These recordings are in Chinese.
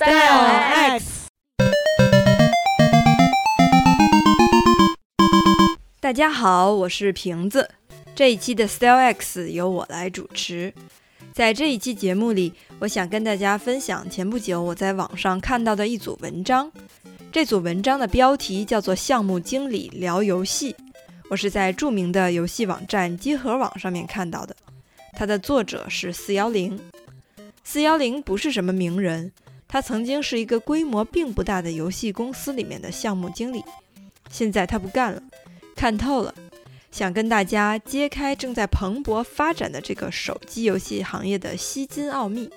Style X。大家好，我是瓶子。这一期的 Style X 由我来主持。在这一期节目里，我想跟大家分享前不久我在网上看到的一组文章。这组文章的标题叫做《项目经理聊游戏》，我是在著名的游戏网站机核网上面看到的。它的作者是四幺零。四幺零不是什么名人，他曾经是一个规模并不大的游戏公司里面的项目经理，现在他不干了，看透了，想跟大家揭开正在蓬勃发展的这个手机游戏行业的吸金奥秘。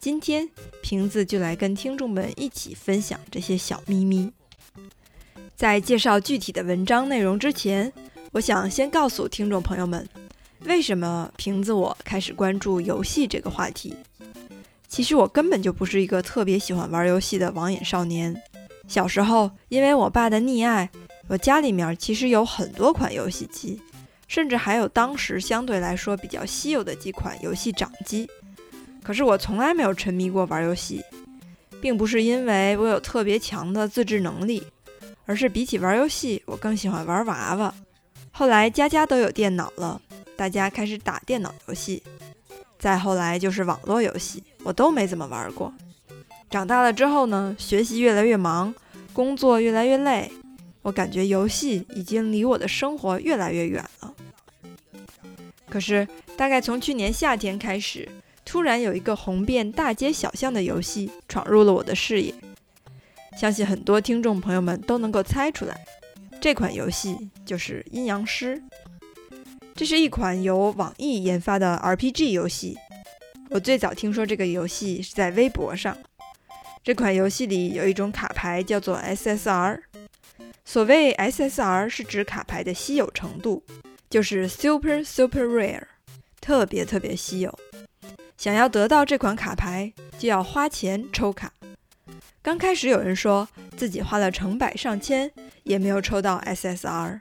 今天瓶子就来跟听众们一起分享这些小秘密。在介绍具体的文章内容之前，我想先告诉听众朋友们，为什么瓶子我开始关注游戏这个话题。其实我根本就不是一个特别喜欢玩游戏的网瘾少年。小时候，因为我爸的溺爱，我家里面其实有很多款游戏机，甚至还有当时相对来说比较稀有的几款游戏掌机。可是我从来没有沉迷过玩游戏，并不是因为我有特别强的自制能力，而是比起玩游戏，我更喜欢玩娃娃。后来家家都有电脑了，大家开始打电脑游戏。再后来就是网络游戏，我都没怎么玩过。长大了之后呢，学习越来越忙，工作越来越累，我感觉游戏已经离我的生活越来越远了。可是大概从去年夏天开始，突然有一个红遍大街小巷的游戏闯入了我的视野，相信很多听众朋友们都能够猜出来，这款游戏就是《阴阳师》。这是一款由网易研发的 RPG 游戏。我最早听说这个游戏是在微博上。这款游戏里有一种卡牌叫做 SSR。所谓 SSR 是指卡牌的稀有程度，就是 Super Super Rare，特别特别稀有。想要得到这款卡牌，就要花钱抽卡。刚开始有人说自己花了成百上千也没有抽到 SSR，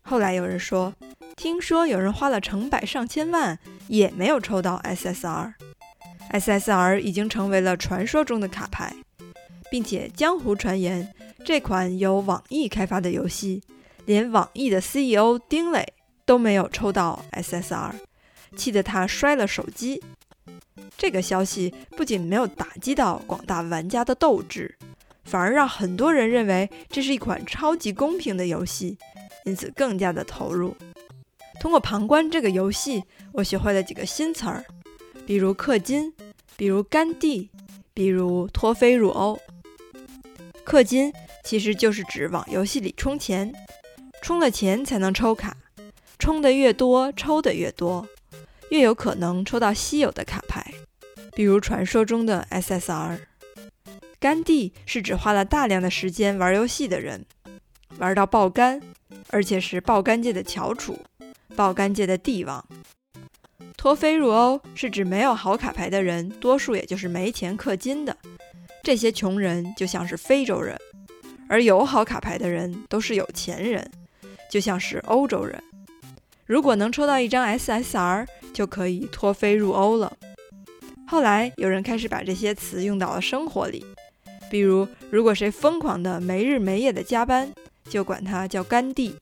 后来有人说。听说有人花了成百上千万也没有抽到 SSR，SSR 已经成为了传说中的卡牌，并且江湖传言这款由网易开发的游戏，连网易的 CEO 丁磊都没有抽到 SSR，气得他摔了手机。这个消息不仅没有打击到广大玩家的斗志，反而让很多人认为这是一款超级公平的游戏，因此更加的投入。通过旁观这个游戏，我学会了几个新词儿，比如氪金，比如甘地，比如脱非入欧。氪金其实就是指往游戏里充钱，充了钱才能抽卡，充的越多，抽的越多，越有可能抽到稀有的卡牌，比如传说中的 SSR。甘地是指花了大量的时间玩游戏的人，玩到爆肝，而且是爆肝界的翘楚。爆肝界的帝王，脱非入欧是指没有好卡牌的人，多数也就是没钱氪金的。这些穷人就像是非洲人，而有好卡牌的人都是有钱人，就像是欧洲人。如果能抽到一张 SSR，就可以脱非入欧了。后来有人开始把这些词用到了生活里，比如如果谁疯狂的没日没夜的加班，就管他叫甘地。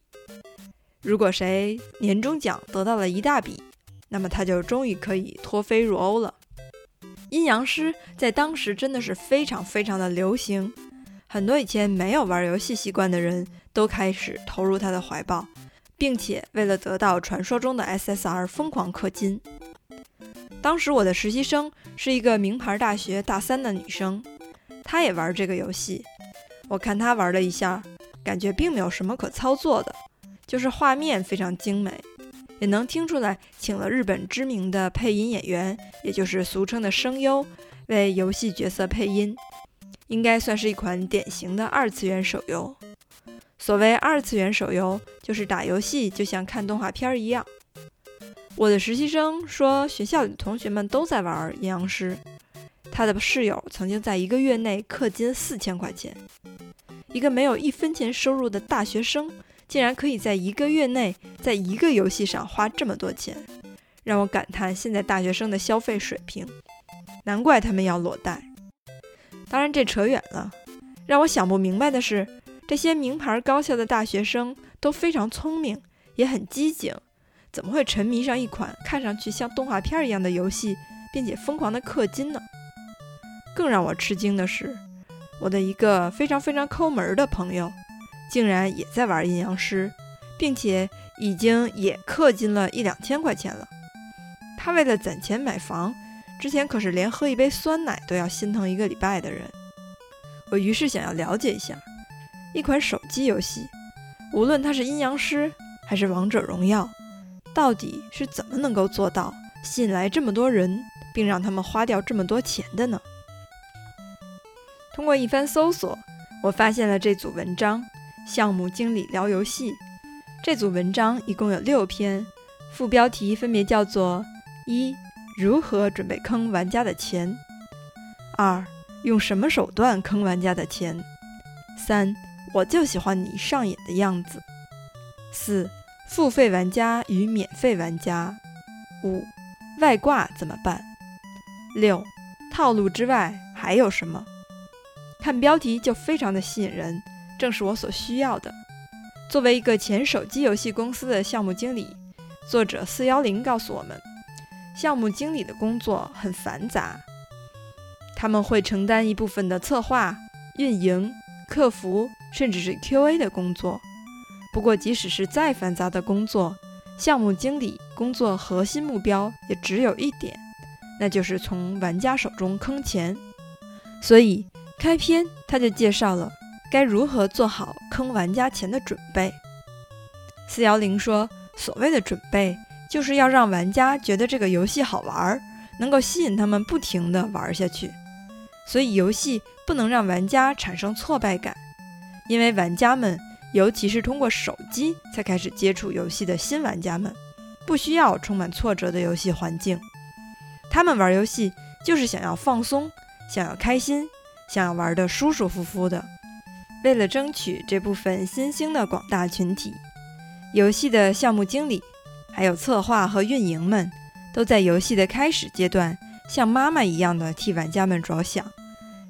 如果谁年终奖得到了一大笔，那么他就终于可以脱非入欧了。阴阳师在当时真的是非常非常的流行，很多以前没有玩游戏习惯的人都开始投入他的怀抱，并且为了得到传说中的 SSR 疯狂氪金。当时我的实习生是一个名牌大学大三的女生，她也玩这个游戏。我看她玩了一下，感觉并没有什么可操作的。就是画面非常精美，也能听出来请了日本知名的配音演员，也就是俗称的声优，为游戏角色配音，应该算是一款典型的二次元手游。所谓二次元手游，就是打游戏就像看动画片一样。我的实习生说，学校里的同学们都在玩阴阳师，他的室友曾经在一个月内氪金四千块钱，一个没有一分钱收入的大学生。竟然可以在一个月内在一个游戏上花这么多钱，让我感叹现在大学生的消费水平，难怪他们要裸贷。当然，这扯远了。让我想不明白的是，这些名牌高校的大学生都非常聪明，也很机警，怎么会沉迷上一款看上去像动画片一样的游戏，并且疯狂的氪金呢？更让我吃惊的是，我的一个非常非常抠门的朋友，竟然也在玩阴阳师，并且已经也氪金了一两千块钱了。他为了攒钱买房，之前可是连喝一杯酸奶都要心疼一个礼拜的人。我于是想要了解一下，一款手机游戏，无论它是阴阳师还是王者荣耀，到底是怎么能够做到吸引来这么多人，并让他们花掉这么多钱的呢？通过一番搜索，我发现了这组文章：项目经理聊游戏。这组文章一共有六篇，副标题分别叫做：一、如何准备坑玩家的钱；二、用什么手段坑玩家的钱；三、我就喜欢你上瘾的样子；四、付费玩家与免费玩家；五、外挂怎么办；六、套路之外还有什么？看标题就非常的吸引人，正是我所需要的。作为一个前手机游戏公司的项目经理，作者四幺零告诉我们，项目经理的工作很繁杂，他们会承担一部分的策划、运营、客服，甚至是 QA 的工作。不过，即使是再繁杂的工作，项目经理工作核心目标也只有一点，那就是从玩家手中坑钱。所以。开篇他就介绍了该如何做好坑玩家钱的准备。四幺零说，所谓的准备就是要让玩家觉得这个游戏好玩，能够吸引他们不停地玩下去。所以游戏不能让玩家产生挫败感，因为玩家们，尤其是通过手机才开始接触游戏的新玩家们，不需要充满挫折的游戏环境。他们玩游戏就是想要放松，想要开心。想要玩的舒舒服服的，为了争取这部分新兴的广大群体，游戏的项目经理、还有策划和运营们，都在游戏的开始阶段，像妈妈一样的替玩家们着想，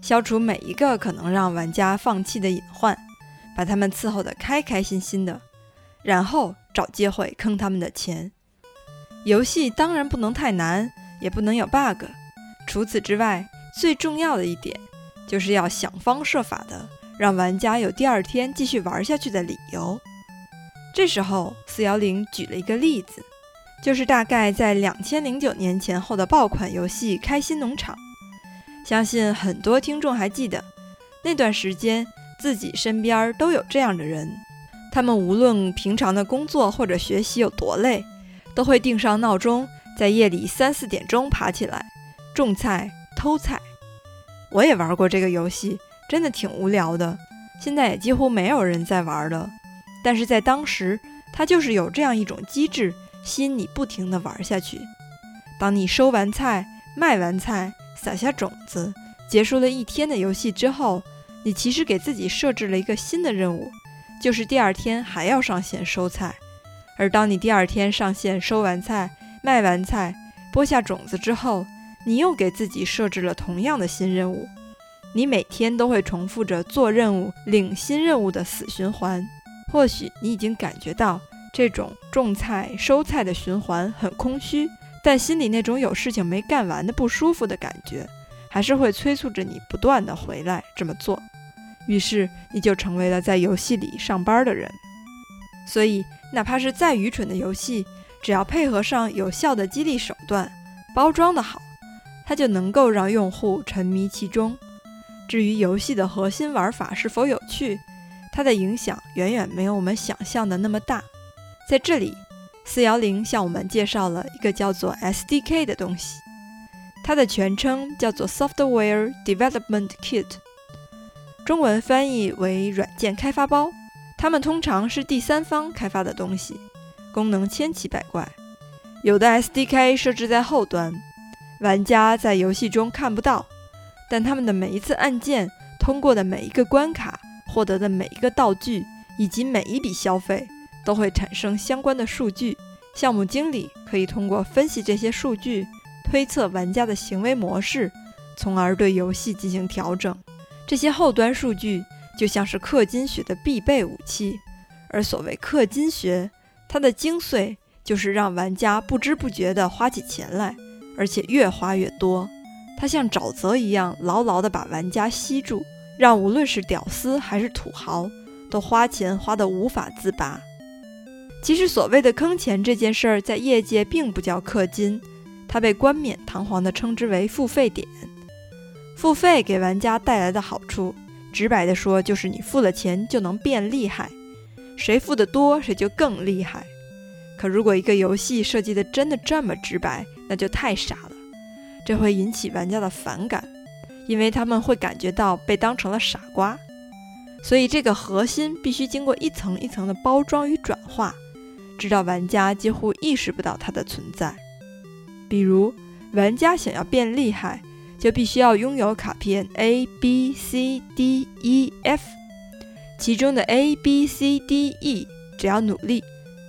消除每一个可能让玩家放弃的隐患，把他们伺候得开开心心的，然后找机会坑他们的钱。游戏当然不能太难，也不能有 bug。除此之外，最重要的一点。就是要想方设法的让玩家有第二天继续玩下去的理由。这时候，四幺零举了一个例子，就是大概在两千零九年前后的爆款游戏《开心农场》。相信很多听众还记得，那段时间自己身边都有这样的人，他们无论平常的工作或者学习有多累，都会定上闹钟，在夜里三四点钟爬起来种菜、偷菜。我也玩过这个游戏，真的挺无聊的。现在也几乎没有人在玩了。但是在当时，它就是有这样一种机制，吸引你不停地玩下去。当你收完菜、卖完菜、撒下种子，结束了一天的游戏之后，你其实给自己设置了一个新的任务，就是第二天还要上线收菜。而当你第二天上线收完菜、卖完菜、播下种子之后，你又给自己设置了同样的新任务，你每天都会重复着做任务、领新任务的死循环。或许你已经感觉到这种种菜、收菜的循环很空虚，但心里那种有事情没干完的不舒服的感觉，还是会催促着你不断的回来这么做。于是你就成为了在游戏里上班的人。所以，哪怕是再愚蠢的游戏，只要配合上有效的激励手段，包装的好。它就能够让用户沉迷其中。至于游戏的核心玩法是否有趣，它的影响远远没有我们想象的那么大。在这里，四幺零向我们介绍了一个叫做 SDK 的东西，它的全称叫做 Software Development Kit，中文翻译为软件开发包。它们通常是第三方开发的东西，功能千奇百怪，有的 SDK 设置在后端。玩家在游戏中看不到，但他们的每一次按键、通过的每一个关卡、获得的每一个道具以及每一笔消费，都会产生相关的数据。项目经理可以通过分析这些数据，推测玩家的行为模式，从而对游戏进行调整。这些后端数据就像是氪金学的必备武器，而所谓氪金学，它的精髓就是让玩家不知不觉地花起钱来，而且越花越多。它像沼泽一样牢牢地把玩家吸住，让无论是屌丝还是土豪都花钱花得无法自拔。其实所谓的坑钱这件事儿，在业界并不叫氪金，它被冠冕堂皇地称之为付费点。付费给玩家带来的好处，直白地说，就是你付了钱就能变厉害，谁付的多谁就更厉害。可如果一个游戏设计的真的这么直白，那就太傻了，这会引起玩家的反感，因为他们会感觉到被当成了傻瓜。所以这个核心必须经过一层一层的包装与转化，直到玩家几乎意识不到它的存在。比如，玩家想要变厉害。就必须要拥有卡片 A B C D E F，其中的 A B C D E 只要努力，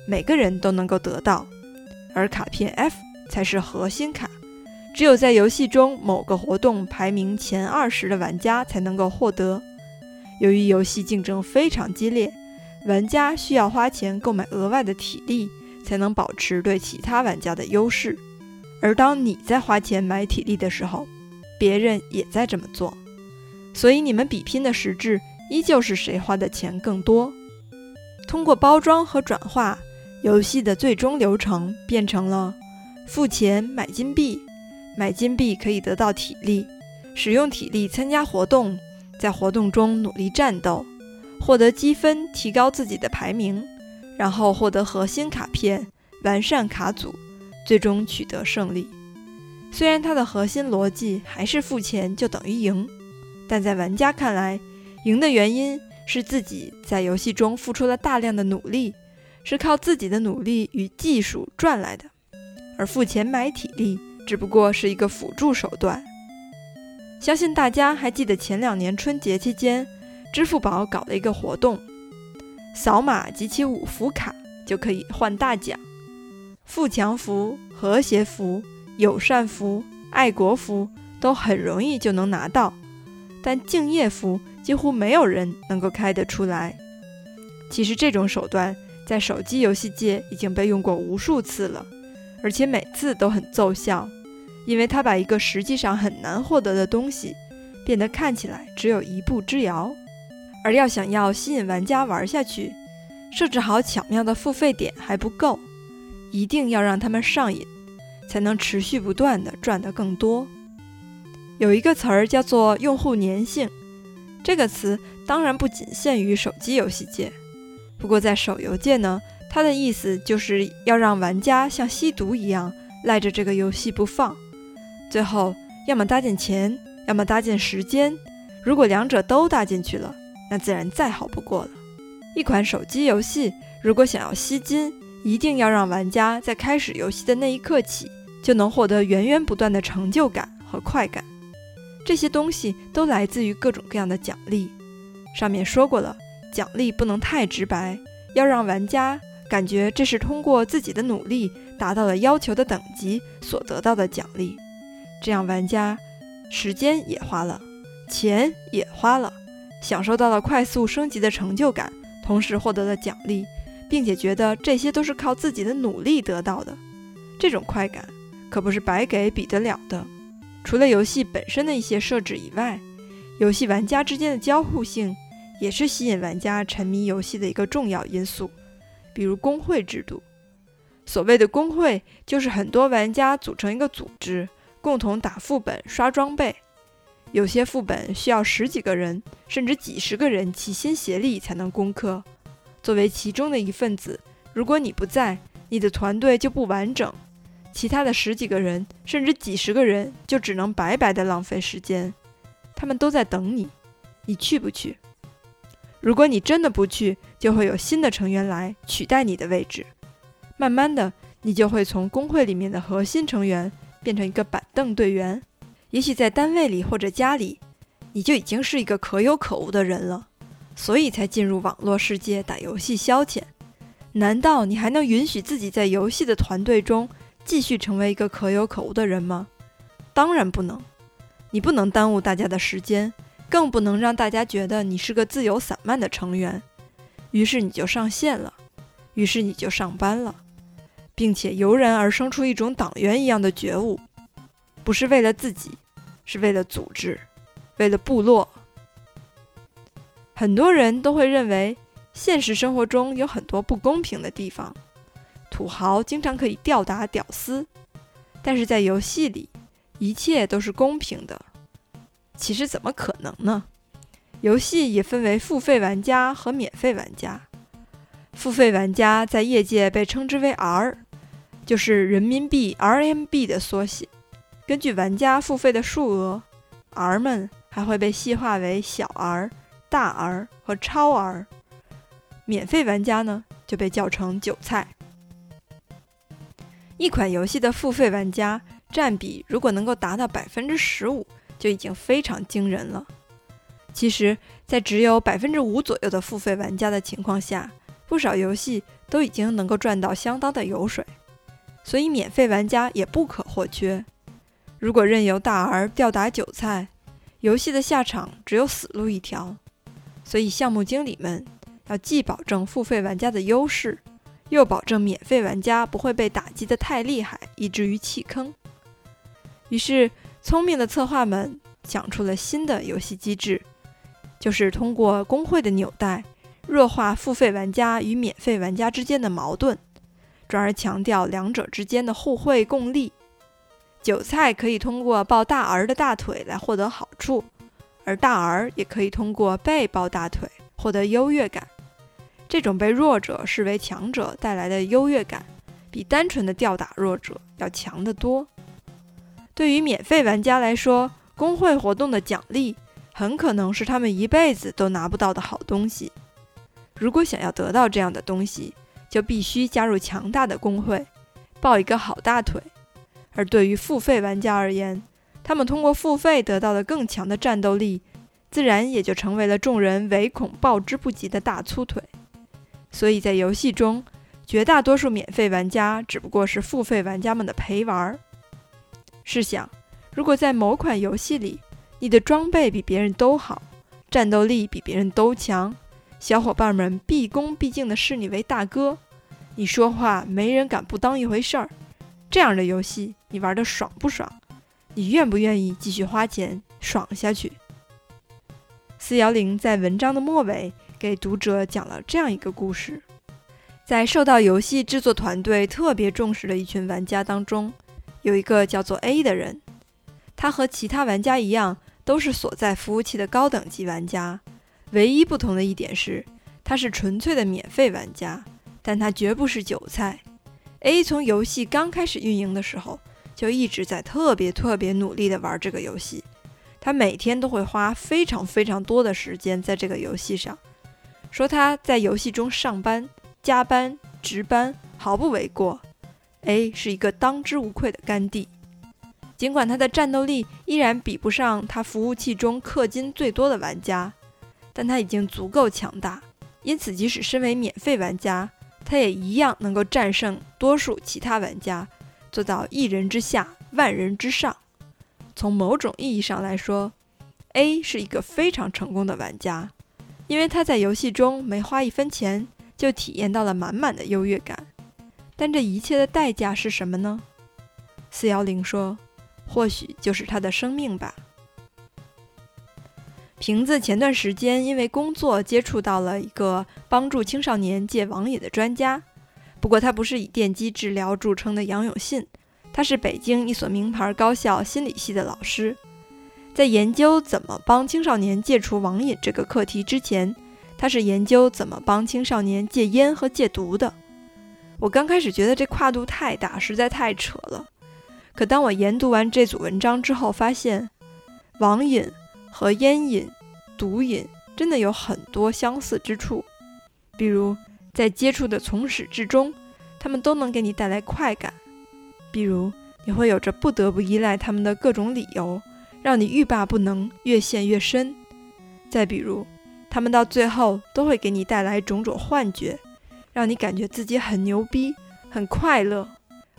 每个人都能够得到，而卡片 F 才是核心卡，只有在游戏中某个活动排名前二十的玩家才能够获得。由于游戏竞争非常激烈，玩家需要花钱购买额外的体力，才能保持对其他玩家的优势。而当你在花钱买体力的时候，别人也在这么做，所以你们比拼的实质依旧是谁花的钱更多。通过包装和转化，游戏的最终流程变成了：付钱买金币，买金币可以得到体力，使用体力参加活动，在活动中努力战斗，获得积分提高自己的排名，然后获得核心卡片，完善卡组，最终取得胜利。虽然它的核心逻辑还是付钱就等于赢，但在玩家看来，赢的原因是自己在游戏中付出了大量的努力，是靠自己的努力与技术赚来的，而付钱买体力只不过是一个辅助手段。相信大家还记得前两年春节期间，支付宝搞了一个活动，扫码集齐五福卡就可以换大奖，富强福、和谐福。友善福、爱国福都很容易就能拿到，但敬业福几乎没有人能够开得出来。其实这种手段在手机游戏界已经被用过无数次了，而且每次都很奏效，因为它把一个实际上很难获得的东西变得看起来只有一步之遥。而要想要吸引玩家玩下去，设置好巧妙的付费点还不够，一定要让他们上瘾。才能持续不断的赚得更多。有一个词儿叫做用户粘性，这个词当然不仅限于手机游戏界，不过在手游界呢，它的意思就是要让玩家像吸毒一样赖着这个游戏不放，最后要么搭进钱，要么搭进时间。如果两者都搭进去了，那自然再好不过了。一款手机游戏如果想要吸金，一定要让玩家在开始游戏的那一刻起。就能获得源源不断的成就感和快感，这些东西都来自于各种各样的奖励。上面说过了，奖励不能太直白，要让玩家感觉这是通过自己的努力达到了要求的等级所得到的奖励，这样玩家时间也花了，钱也花了，享受到了快速升级的成就感，同时获得了奖励，并且觉得这些都是靠自己的努力得到的，这种快感。可不是白给比得了的。除了游戏本身的一些设置以外，游戏玩家之间的交互性也是吸引玩家沉迷游戏的一个重要因素。比如工会制度，所谓的工会就是很多玩家组成一个组织，共同打副本、刷装备。有些副本需要十几个人甚至几十个人齐心协力才能攻克。作为其中的一份子，如果你不在，你的团队就不完整。其他的十几个人，甚至几十个人，就只能白白的浪费时间。他们都在等你，你去不去？如果你真的不去，就会有新的成员来取代你的位置。慢慢的，你就会从工会里面的核心成员变成一个板凳队员。也许在单位里或者家里，你就已经是一个可有可无的人了，所以才进入网络世界打游戏消遣。难道你还能允许自己在游戏的团队中？继续成为一个可有可无的人吗？当然不能。你不能耽误大家的时间，更不能让大家觉得你是个自由散漫的成员。于是你就上线了，于是你就上班了，并且油然而生出一种党员一样的觉悟，不是为了自己，是为了组织，为了部落。很多人都会认为，现实生活中有很多不公平的地方，土豪经常可以吊打屌丝，但是在游戏里，一切都是公平的。其实怎么可能呢？游戏也分为付费玩家和免费玩家。付费玩家在业界被称之为 R，就是人民币 RMB 的缩写。根据玩家付费的数额，R 们还会被细化为小 R、大 R 和超 R。免费玩家呢，就被叫成韭菜。一款游戏的付费玩家占比如果能够达到百分之十五。就已经非常惊人了。其实，在只有百分之五左右的付费玩家的情况下，不少游戏都已经能够赚到相当的油水，所以免费玩家也不可或缺。如果任由大 R 吊打韭菜，游戏的下场只有死路一条。所以，项目经理们要既保证付费玩家的优势，又保证免费玩家不会被打击得太厉害，以至于弃坑。于是。聪明的策划们想出了新的游戏机制，就是通过工会的纽带，弱化付费玩家与免费玩家之间的矛盾，转而强调两者之间的互惠共利。韭菜可以通过抱大儿的大腿来获得好处，而大儿也可以通过被抱大腿获得优越感。这种被弱者视为强者带来的优越感，比单纯的吊打弱者要强得多。对于免费玩家来说，工会活动的奖励很可能是他们一辈子都拿不到的好东西。如果想要得到这样的东西，就必须加入强大的工会，抱一个好大腿。而对于付费玩家而言，他们通过付费得到了更强的战斗力，自然也就成为了众人唯恐抱之不及的大粗腿。所以在游戏中，绝大多数免费玩家只不过是付费玩家们的陪玩。试想，如果在某款游戏里，你的装备比别人都好，战斗力比别人都强，小伙伴们毕恭毕敬的视你为大哥，你说话没人敢不当一回事儿，这样的游戏你玩的爽不爽？你愿不愿意继续花钱爽下去？四幺零在文章的末尾给读者讲了这样一个故事：在受到游戏制作团队特别重视的一群玩家当中。有一个叫做 A 的人，他和其他玩家一样，都是所在服务器的高等级玩家。唯一不同的一点是，他是纯粹的免费玩家，但他绝不是韭菜。A 从游戏刚开始运营的时候，就一直在特别特别努力地玩这个游戏。他每天都会花非常非常多的时间在这个游戏上，说他在游戏中上班、加班、值班毫不为过。A 是一个当之无愧的干弟，尽管他的战斗力依然比不上他服务器中氪金最多的玩家，但他已经足够强大，因此即使身为免费玩家，他也一样能够战胜多数其他玩家，做到一人之下，万人之上。从某种意义上来说，A 是一个非常成功的玩家，因为他在游戏中没花一分钱就体验到了满满的优越感。但这一切的代价是什么呢？四幺零说：“或许就是他的生命吧。”瓶子前段时间因为工作接触到了一个帮助青少年戒网瘾的专家，不过他不是以电击治疗著称的杨永信，他是北京一所名牌高校心理系的老师。在研究怎么帮青少年戒除网瘾这个课题之前，他是研究怎么帮青少年戒烟和戒毒的。我刚开始觉得这跨度太大，实在太扯了。可当我研读完这组文章之后，发现网瘾和烟瘾、毒瘾真的有很多相似之处。比如，在接触的从始至终，他们都能给你带来快感；比如，你会有着不得不依赖他们的各种理由，让你欲罢不能，越陷越深；再比如，他们到最后都会给你带来种种幻觉。让你感觉自己很牛逼、很快乐，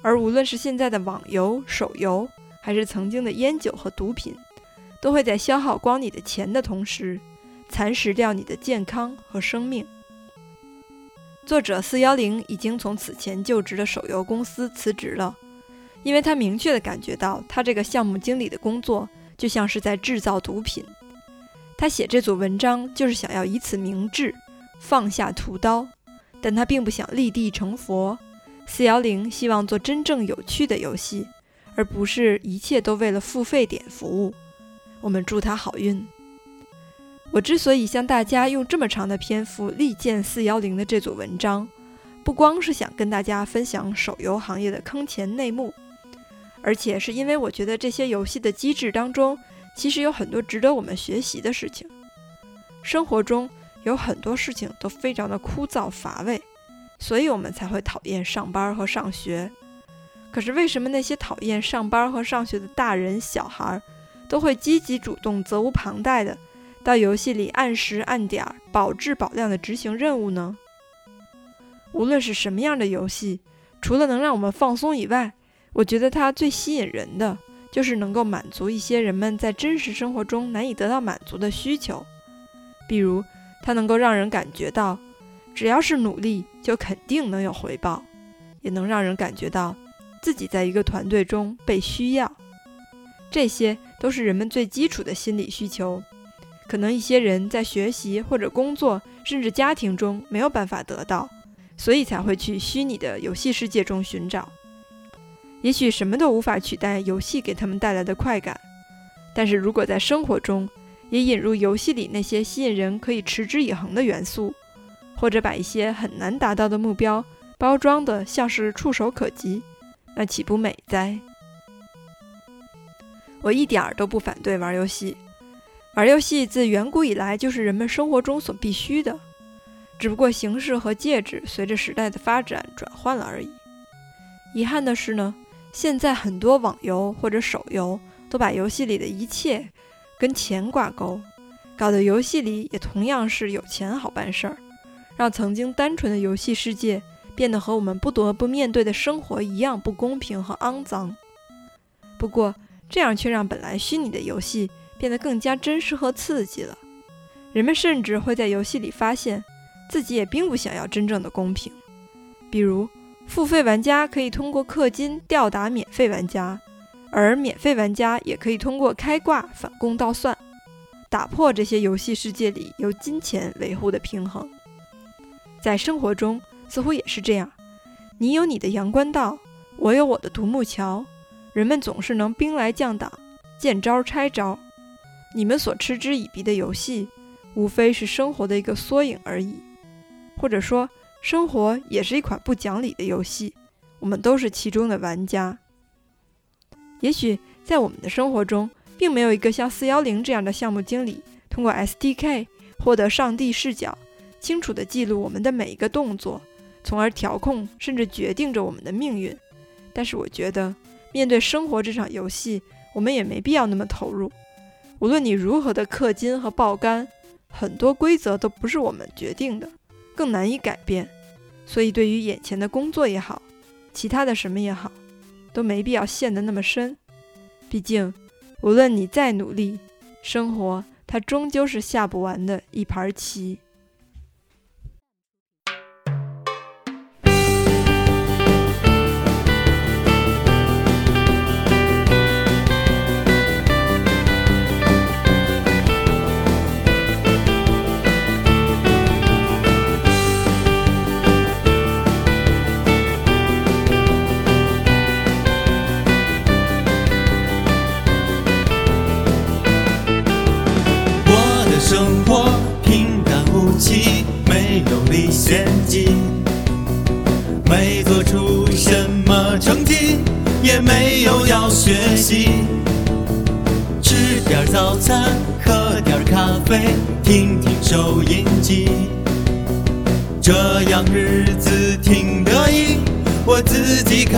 而无论是现在的网游、手游，还是曾经的烟酒和毒品，都会在消耗光你的钱的同时，蚕食掉你的健康和生命。作者四幺零已经从此前就职的手游公司辞职了，因为他明确的感觉到，他这个项目经理的工作就像是在制造毒品。他写这组文章就是想要以此明志，放下屠刀，但他并不想立地成佛。四幺零希望做真正有趣的游戏，而不是一切都为了付费点服务。我们祝他好运。我之所以向大家用这么长的篇幅力荐四幺零的这组文章，不光是想跟大家分享手游行业的坑钱内幕，而且是因为我觉得这些游戏的机制当中，其实有很多值得我们学习的事情。生活中有很多事情都非常的枯燥乏味，所以我们才会讨厌上班和上学。可是为什么那些讨厌上班和上学的大人小孩，都会积极主动、责无旁贷的？到游戏里按时按点儿、保质保量的执行任务呢？无论是什么样的游戏，除了能让我们放松以外，我觉得它最吸引人的就是能够满足一些人们在真实生活中难以得到满足的需求。比如，它能够让人感觉到，只要是努力，就肯定能有回报；也能让人感觉到自己在一个团队中被需要。这些都是人们最基础的心理需求。可能一些人在学习或者工作，甚至家庭中没有办法得到，所以才会去虚拟的游戏世界中寻找。也许什么都无法取代游戏给他们带来的快感，但是如果在生活中也引入游戏里那些吸引人、可以持之以恒的元素，或者把一些很难达到的目标包装的像是触手可及，那岂不美哉？我一点儿都不反对玩游戏。玩游戏自远古以来就是人们生活中所必须的，只不过形式和介质随着时代的发展转换了而已。遗憾的是呢，现在很多网游或者手游都把游戏里的一切跟钱挂钩，搞得游戏里也同样是有钱好办事儿，让曾经单纯的游戏世界变得和我们不得不面对的生活一样不公平和肮脏。不过，这样却让本来虚拟的游戏。变得更加真实和刺激了。人们甚至会在游戏里发现，自己也并不想要真正的公平。比如，付费玩家可以通过氪金吊打免费玩家，而免费玩家也可以通过开挂反攻倒算，打破这些游戏世界里由金钱维护的平衡。在生活中，似乎也是这样。你有你的阳关道，我有我的独木桥，人们总是能兵来将挡，见招拆招。你们所嗤之以鼻的游戏，无非是生活的一个缩影而已，或者说，生活也是一款不讲理的游戏，我们都是其中的玩家。也许在我们的生活中，并没有一个像四幺零这样的项目经理，通过 SDK 获得上帝视角，清楚地记录我们的每一个动作，从而调控甚至决定着我们的命运。但是，我觉得面对生活这场游戏，我们也没必要那么投入。无论你如何的氪金和爆肝，很多规则都不是我们决定的，更难以改变。所以，对于眼前的工作也好，其他的什么也好，都没必要陷得那么深。毕竟，无论你再努力，生活它终究是下不完的一盘棋。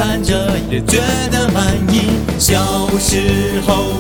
看着也觉得满意。小时候。